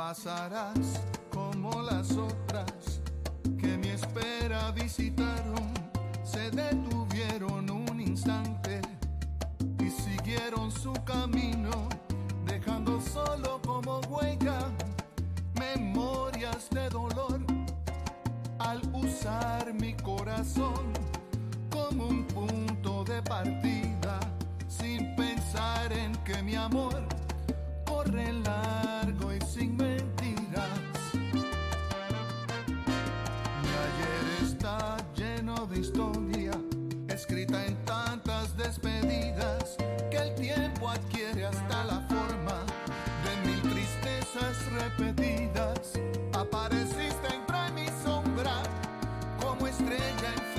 pasarás como las otras que mi espera visitaron, se detuvieron un instante y siguieron su camino, dejando solo como huella memorias de dolor. Al usar mi corazón como un punto de partida, sin pensar en que mi amor corre la repetidas. Apareciste entre mi sombra como estrella en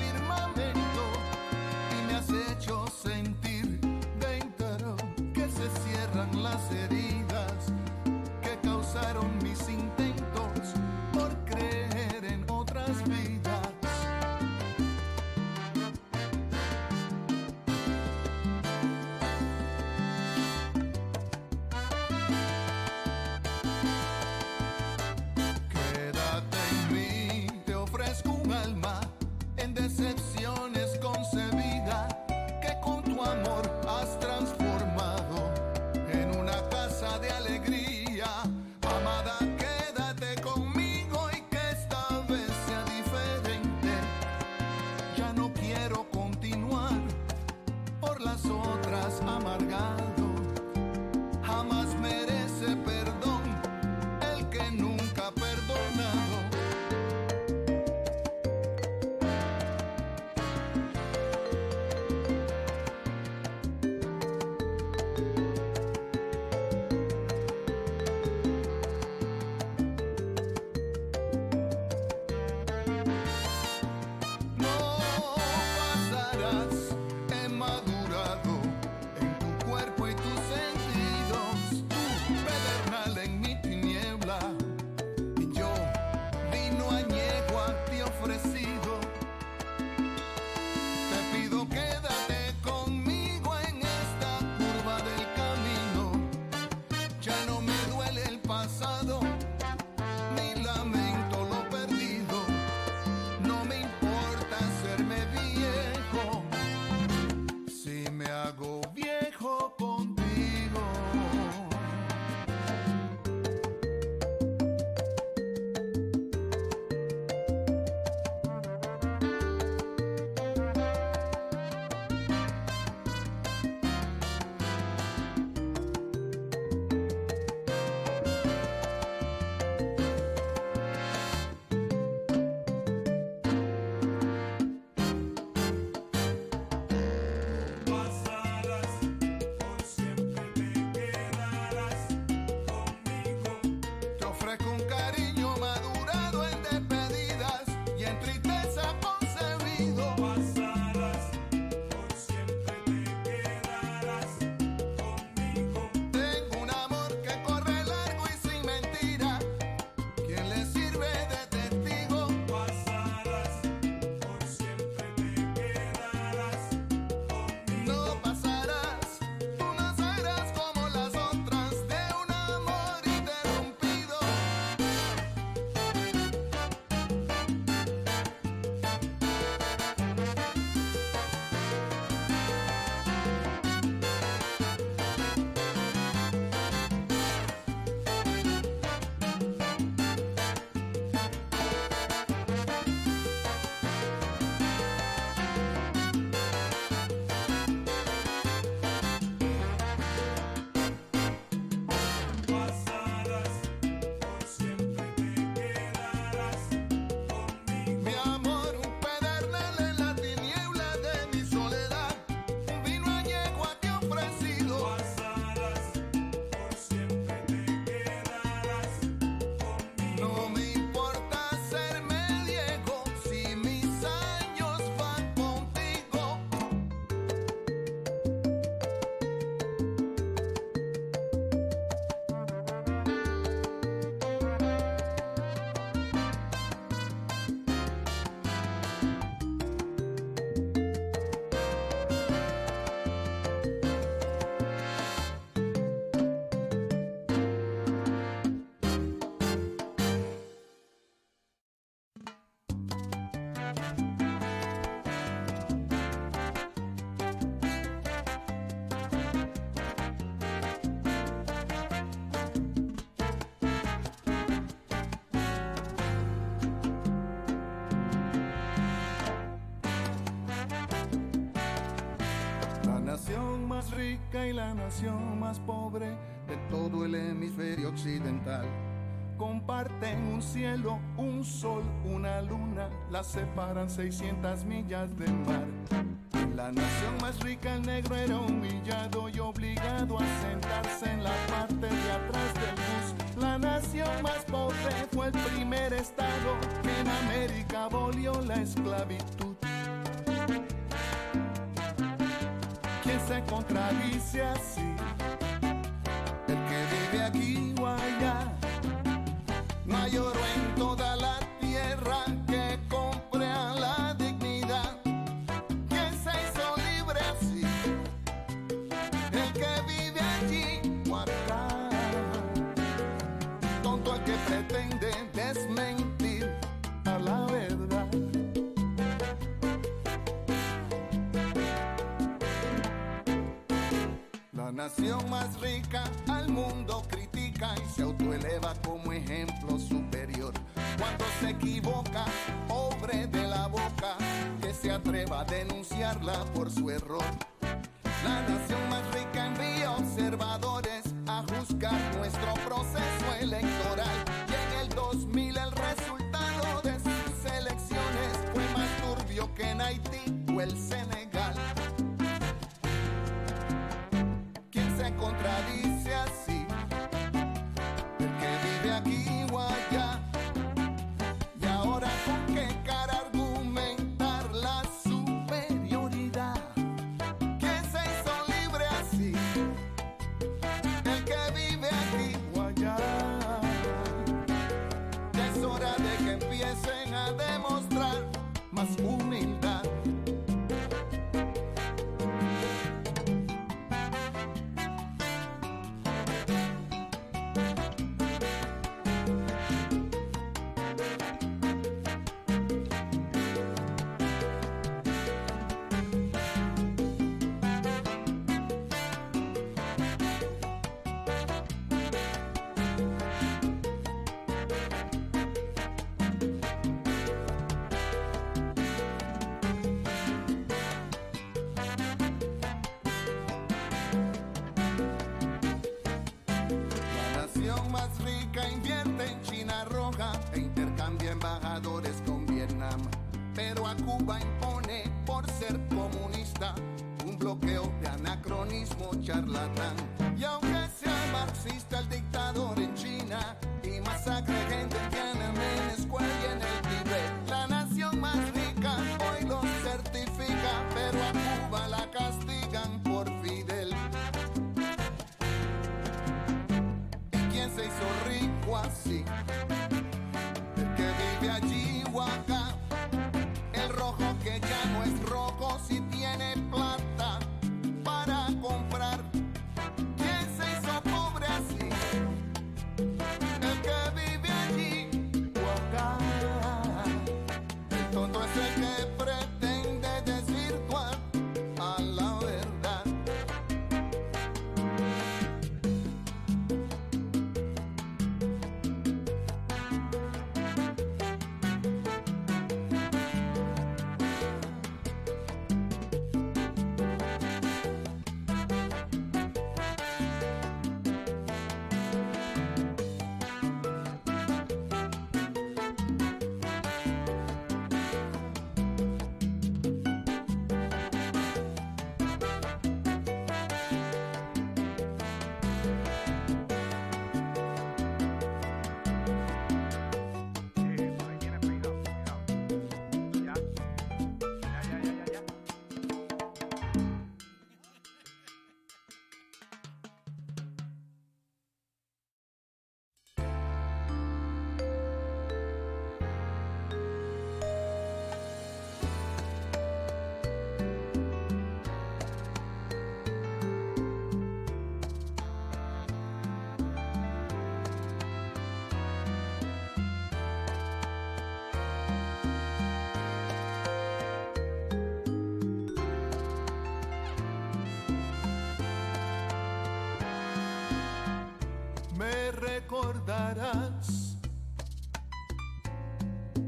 y la nación más pobre del todo el hemisferio occidental. Comparten un cielo, un sol, una luna, las separan 600 millas de mar. La nación más rica, el negro era humillado y obligado a sentarse en la parte de atrás del bus. La nación más pobre fue el primer estado que en América abolió la esclavitud. ¿Quién se nación más rica al mundo critica y se autoeleva como ejemplo superior. Cuando se equivoca, pobre de la boca, que se atreva a denunciarla por su error. La nación más rica envía observadores a juzgar nuestro proceso electoral. Y en el 2000 el resultado de sus elecciones fue más turbio que en Haití o el Senegal. I see.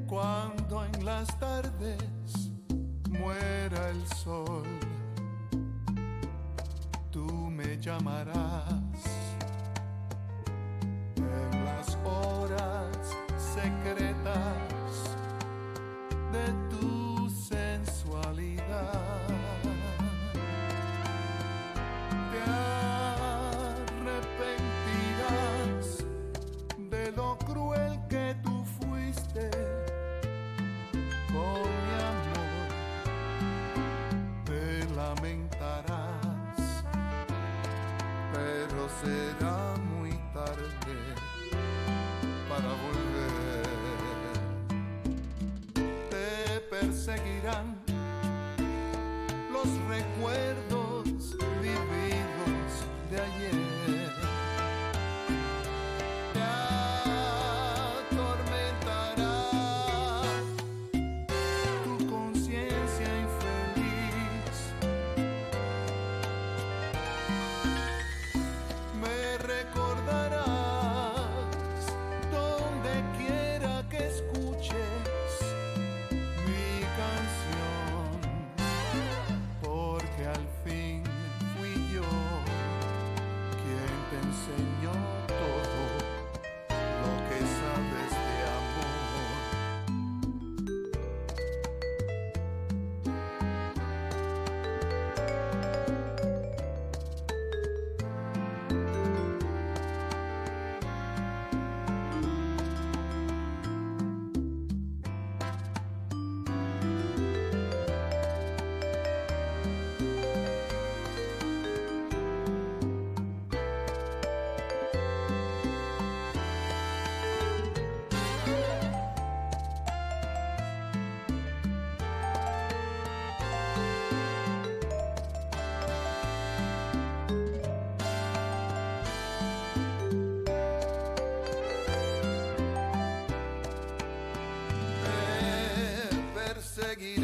cuando en las tardes muera el sol. Tú me llamarás en las horas secretas será muy tarde para volver. Te perseguirán los recuerdos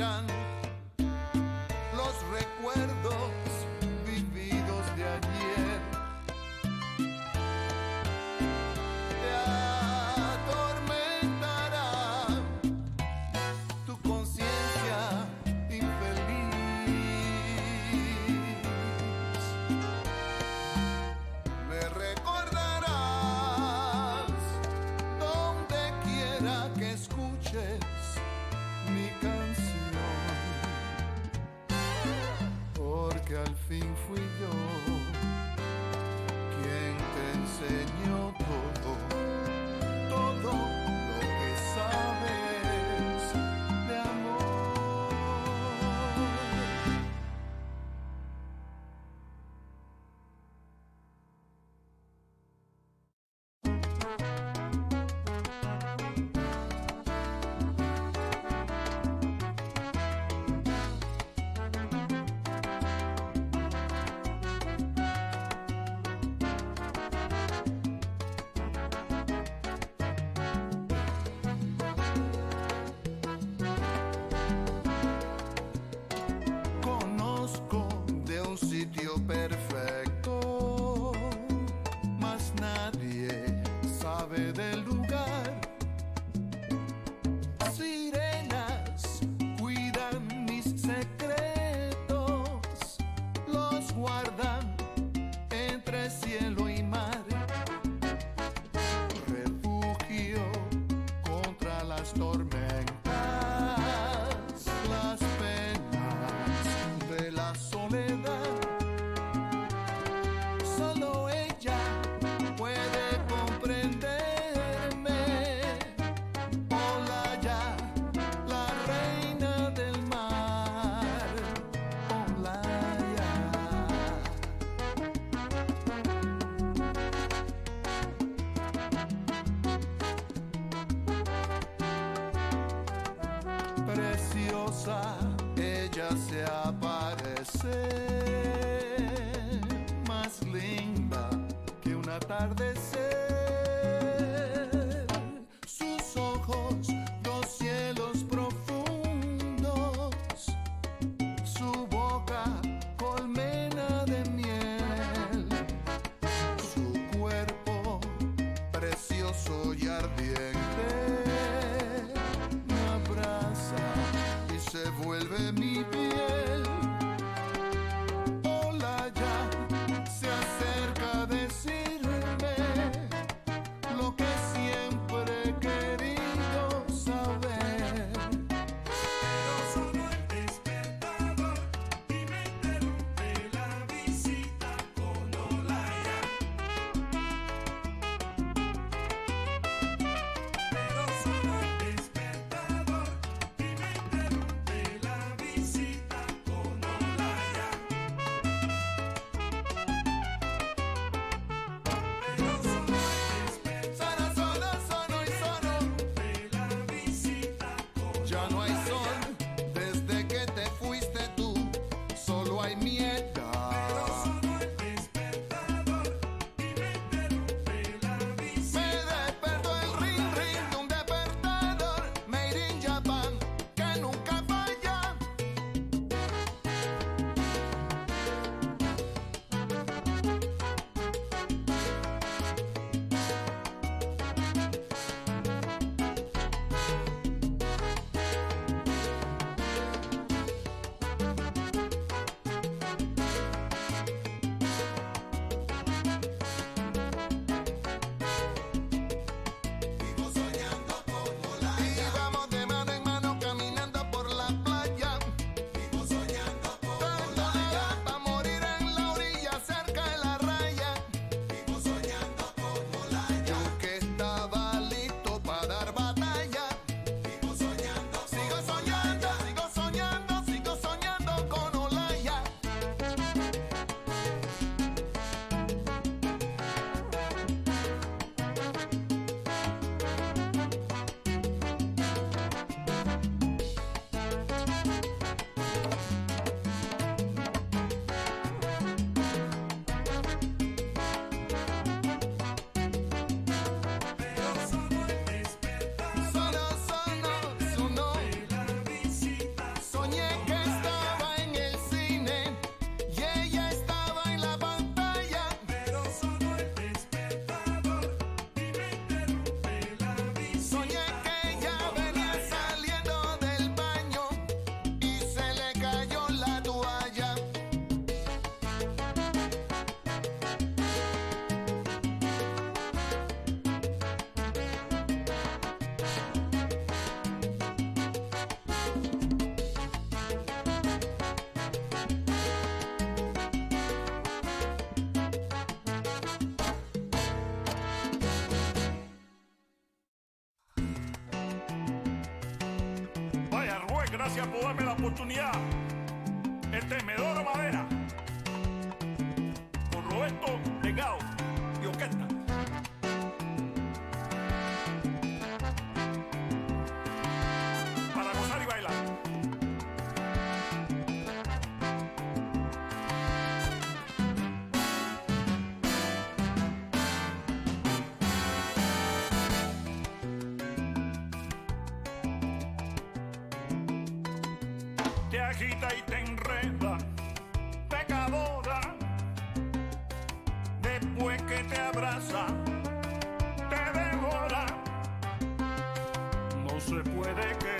done gracias por darme la oportunidad. El temedor madera. se puede que